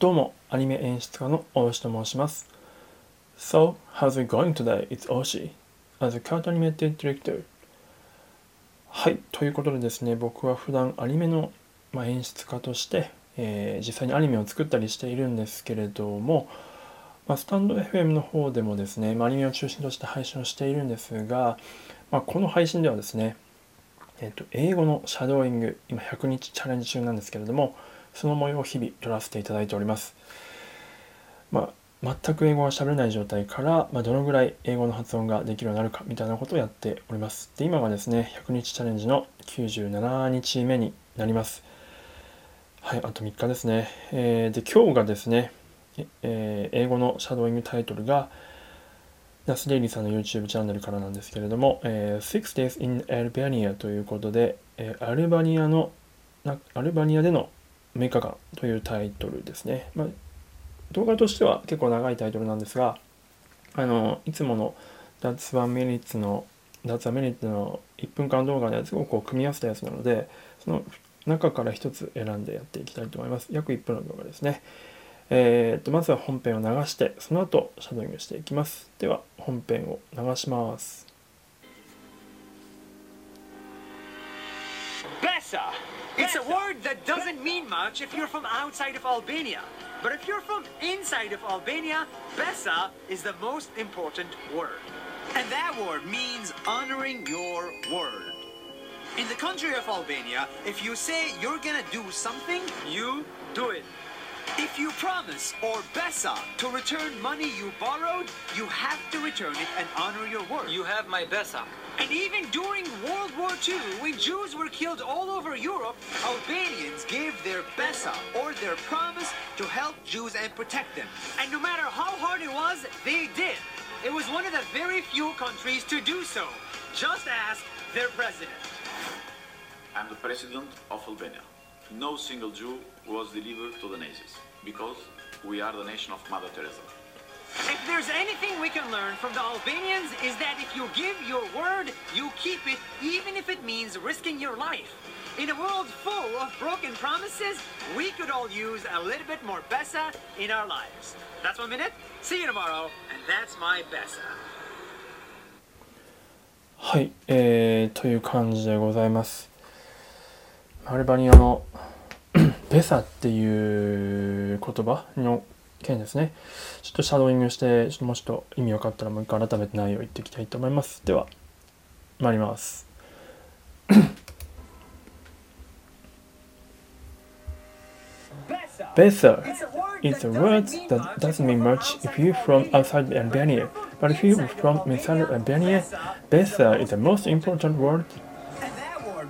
どうも、アニメ演出家の大吉と申します。So, how's it going today? It's Oshi. As a cat animated director. はい、ということでですね、僕は普段アニメの、まあ、演出家として、えー、実際にアニメを作ったりしているんですけれども、まあ、スタンド FM の方でもですね、まあ、アニメを中心として配信をしているんですが、まあ、この配信ではですね、えーと、英語のシャドーイング、今100日チャレンジ中なんですけれども、その模様を日々撮らせていただいております。まあ、全く英語が喋れない状態から、まあ、どのぐらい英語の発音ができるようになるかみたいなことをやっております。で、今がですね、100日チャレンジの97日目になります。はい、あと3日ですね。えー、で、今日がですね、えー、英語のシャドーイングタイトルが、ナス・デイリーさんの YouTube チャンネルからなんですけれども、えー、Six Days in Albania ということで、えー、アルバニアの、アルバニアでの6日間というタイトルですね。まあ、動画としては結構長いタイトルなんですが、あの、いつもの That's One Minute の That's a Minute の1分間動画のやつをこう組み合わせたやつなので、その中から1つ選んでやっていきたいと思います。約1分の動画ですね。えー、っと、まずは本編を流して、その後、シャドウイングしていきます。では、本編を流します。It's a word that doesn't mean much if you're from outside of Albania. But if you're from inside of Albania, Besa is the most important word. And that word means honoring your word. In the country of Albania, if you say you're gonna do something, you do it. If you promise or besa to return money you borrowed, you have to return it and honor your word. You have my besa. And even during World War II, when Jews were killed all over Europe, Albanians gave their besa or their promise to help Jews and protect them. And no matter how hard it was, they did. It was one of the very few countries to do so. Just ask their president. I'm the president of Albania. No single Jew was delivered to the Nazis because we are the nation of Mother Teresa. If there's anything we can learn from the Albanians is that if you give your word, you keep it even if it means risking your life. In a world full of broken promises, we could all use a little bit more Bessa in our lives. That's one minute. See you tomorrow. And that's my Bessa. はい、えー、という感じでございます。アルバニアの ベサっていう言葉の件ですね。ちょっとシャドーイングして、ちょっともうちょっと意味分かったらもう一回改めて内容を言っていきたいと思います。では、参ります。Better is a word that doesn't mean much if you're from outside Albania. But if you're from inside Albania, better is the most important word.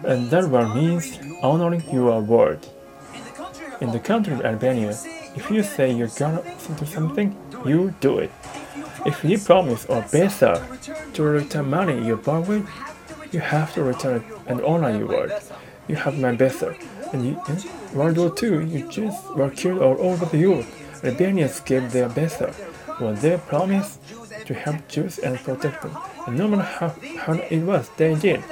And that word means honoring your word. In the country of Albania, if you say you're gonna do something, you do it. If you promise or better to return money you borrowed, you have to return it and honor your word. You have my better. And you, in World War II, you Jews were killed all over the Europe. Albanians gave their better for their promise to help Jews and protect them. And no matter how hard it was, they did.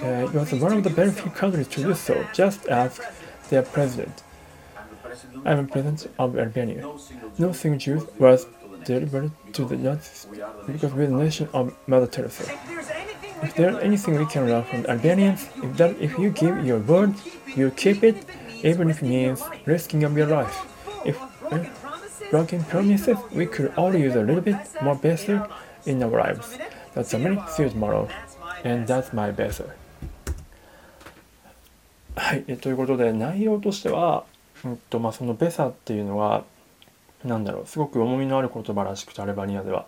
Uh, it was one of the very few countries to do so, just as their president. I am president of Albania. No single Jew was delivered to the Nazis because we're the nation of Mother Teresa. If there's anything we can learn from the Albanians, if that if you give your word, you keep it, even if it means risking of your life. If uh, broken promises, we could all use a little bit more better in our lives. That's a minute, see you tomorrow. And that's my better. はい、ということで内容としては、 うんとまあ、そのベサっていうのは何だろうすごく重みのある言葉らしくてアルバニアでは、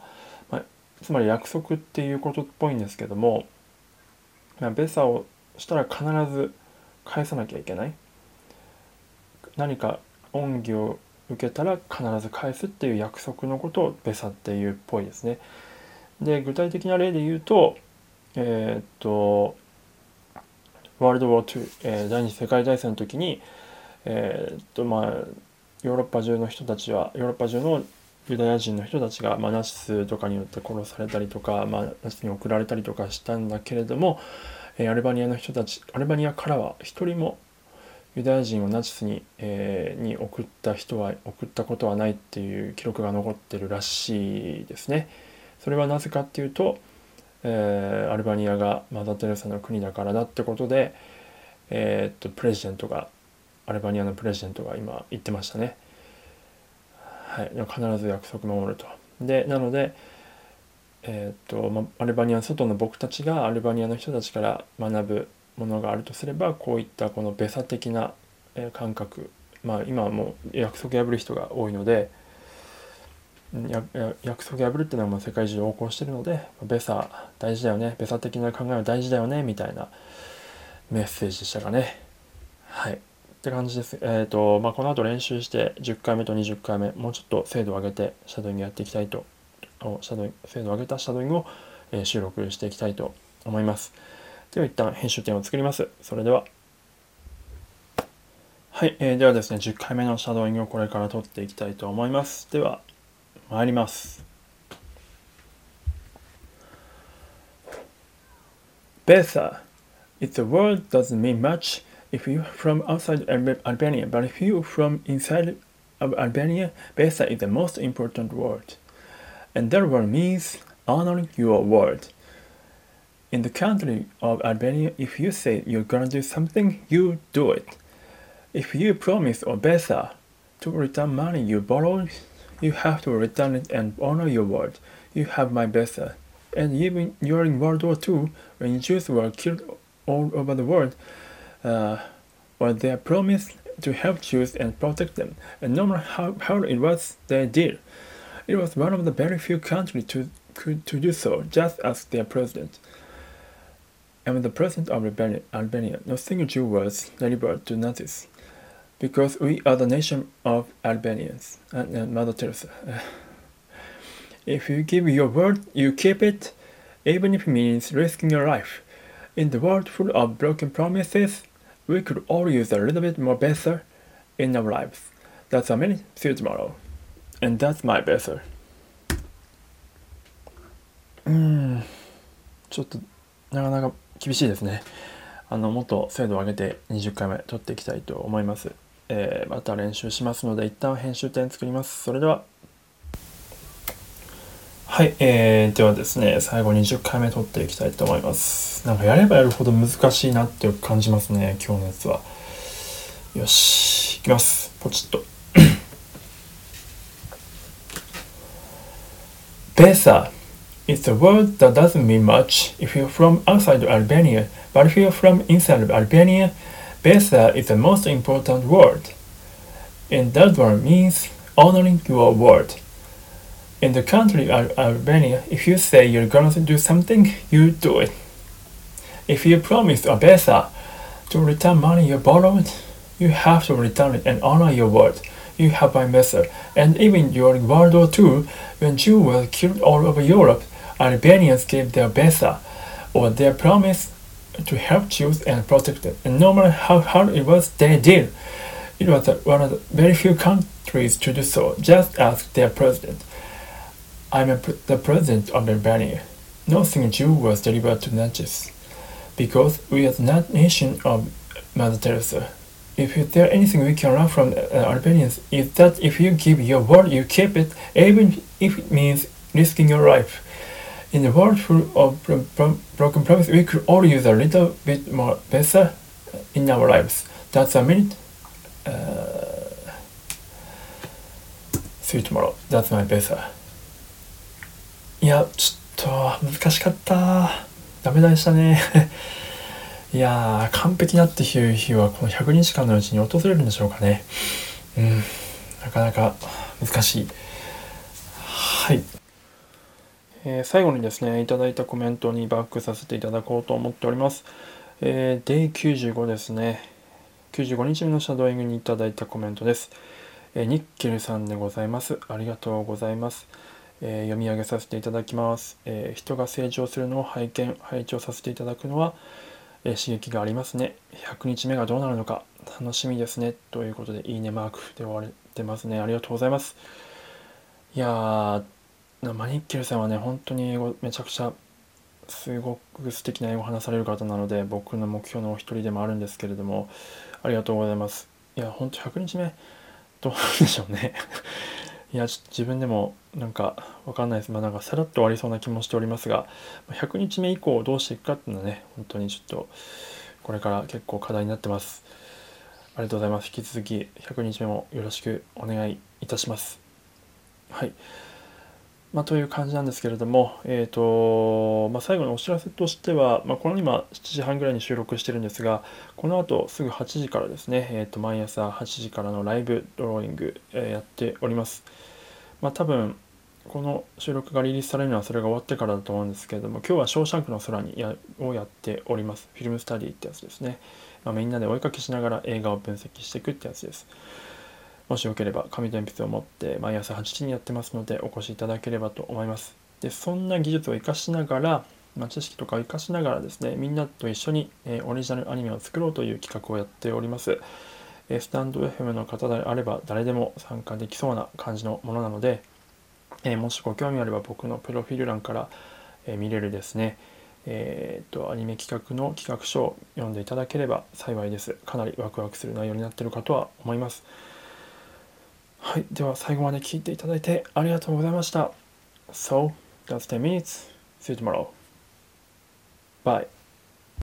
まあ、つまり約束っていうことっぽいんですけども、まあ、ベサをしたら必ず返さなきゃいけない。何か恩義を受けたら必ず返すっていう約束のことをベサっていうっぽいですね。で具体的な例で言うとえー、っとワールド・ウォー2、えー、第二次世界大戦の時にえー、っとまあヨーロッパ中の人たちはヨーロッパ中のユダヤ人の人たちが、まあ、ナチスとかによって殺されたりとか、まあ、ナチスに送られたりとかしたんだけれども、えー、アルバニアの人たちアルバニアからは一人もユダヤ人をナチスに,、えー、に送った人は送ったことはないっていう記録が残ってるらしいですね。それはなぜかっていうと、えー、アルバニアがマザ・テレサの国だからだってことで、えー、っとプレジデントがアルバニアのプレジデントが今言ってましたね。はい、必ず約束守ると。でなので、えー、っとまアルバニアの外の僕たちがアルバニアの人たちから学ぶものがあるとすればこういったこのベサ的なえ感覚まあ今はもう約束破る人が多いので約束破るっていうのはもう世界中横行してるのでベサ大事だよねベサ的な考えは大事だよねみたいなメッセージでしたかねはいって感じですえっ、ー、とまあこの後練習して10回目と20回目もうちょっと精度を上げてシャドウイングやっていきたいとシャドウ精度を上げたシャドウイングを、え収録していきたいと思いますでは一旦編集点を作ります。それでは。はい、えー、ではですね、10回目のシャドウイングをこれから撮っていきたいと思います。では、参ります。Betha. If the word doesn't mean much if you're from outside Albania, but if you're from inside of Albania, Besa is the most important word. And that word means honoring your word. In the country of Albania, if you say you're gonna do something, you do it. If you promise or Besa to return money you borrowed, you have to return it and honor your word. You have my Besa. And even during World War II, when Jews were killed all over the world, uh, was their promise to help Jews and protect them. And no matter how hard it was, they did. It was one of the very few countries to, could, to do so, just as their president. I'm the president of Albania. No single Jew was delivered to Nazis, because we are the nation of Albanians. And, and Mother Teresa. Uh, if you give your word, you keep it, even if it means risking your life. In the world full of broken promises, we could all use a little bit more better in our lives. That's a minute. See you tomorrow. And that's my better. うん、ちょっとなかなか厳しいですね。あのもっと精度を上げて20回目撮っていきたいと思います。えー、また練習しますので一旦編集点作ります。それでは。はい、えー、ではですね、最後20回目撮っていきたいと思います。なんかやればやるほど難しいなって感じますね、今日のやつは。よし、いきます。ポチッと。ベーサー It's a word that doesn't mean much if you're from outside Albania, but if you're from inside Albania, Besa is the most important word. And that word means honoring your word. In the country of Albania, if you say you're going to do something, you do it. If you promise a Besa to return money you borrowed, you have to return it and honor your word you have my method. And even during World War II, when Jews were killed all over Europe, Albanians gave their besa, or their promise to help Jews and protect them. And no matter how hard it was, they did. It was one of the very few countries to do so, just as their president. I'm a, the president of Albania. No single Jew was delivered to Natchez, because we are the nation of Mother Teresa. If there anything we can learn from uh, Albanians, is that if you give your word, you keep it, even if it means risking your life. In a world full of broken promises, we could all use a little bit more better in our lives. That's a minute. Uh, see you tomorrow. That's my better. いや、ちょっと難しかった。ダメでしたね。いや、完璧なっていう日はこの100日間のうちに訪れるんでしょうかね。うん、なかなか難しい。はい。えー、最後にですね、いただいたコメントにバックさせていただこうと思っております。えー、Day95 ですね。95日目のシャドーイングにいただいたコメントです。えー、ニッケルさんでございます。ありがとうございます。えー、読み上げさせていただきます、えー、人が成長するのを拝見、拝聴させていただくのは、えー、刺激がありますね。100日目がどうなるのか楽しみですね。ということで、いいねマークで終われてますね。ありがとうございます。いやー、マニッケルさんはね本当に英語めちゃくちゃすごく素敵な英語を話される方なので僕の目標のお一人でもあるんですけれどもありがとうございますいや本当100日目どうなんでしょうね いやちょっと自分でもなんかわかんないです。まあなんかさらっと終わりそうな気もしておりますが100日目以降どうしていくかっていうのはね本当にちょっとこれから結構課題になってます。ありがとうございます。引き続き100日目もよろしくお願いいたします。はい。まあ、という感じなんですけれども、えーとまあ、最後のお知らせとしては、まあ、この今7時半ぐらいに収録してるんですがこの後すぐ8時からですね、えー、と毎朝8時からのライブドローイング、えー、やっております、まあ、多分この収録がリリースされるのはそれが終わってからだと思うんですけれども今日は「ショーシャンクの空にや」をやっております。フィルムスタディってやつですね、まあ、みんなでお絵かきしながら映画を分析していくってやつです。もしよければ紙と鉛筆を持って毎朝8時にやってますのでお越しいただければと思います。でそんな技術を生かしながら、まあ、知識とかを生かしながらですねみんなと一緒に、えー、オリジナルアニメを作ろうという企画をやっております。えー、スタンド FM の方であれば誰でも参加できそうな感じのものなので、えー、もしご興味あれば僕のプロフィール欄から、え見れるですねえー、とアニメ企画の企画書を読んでいただければ幸いです。かなりワクワクする内容になっているかとは思います。はい、では最後まで聞いていただいてありがとうございました。So, that's 10 minutes. See you tomorrow. Bye.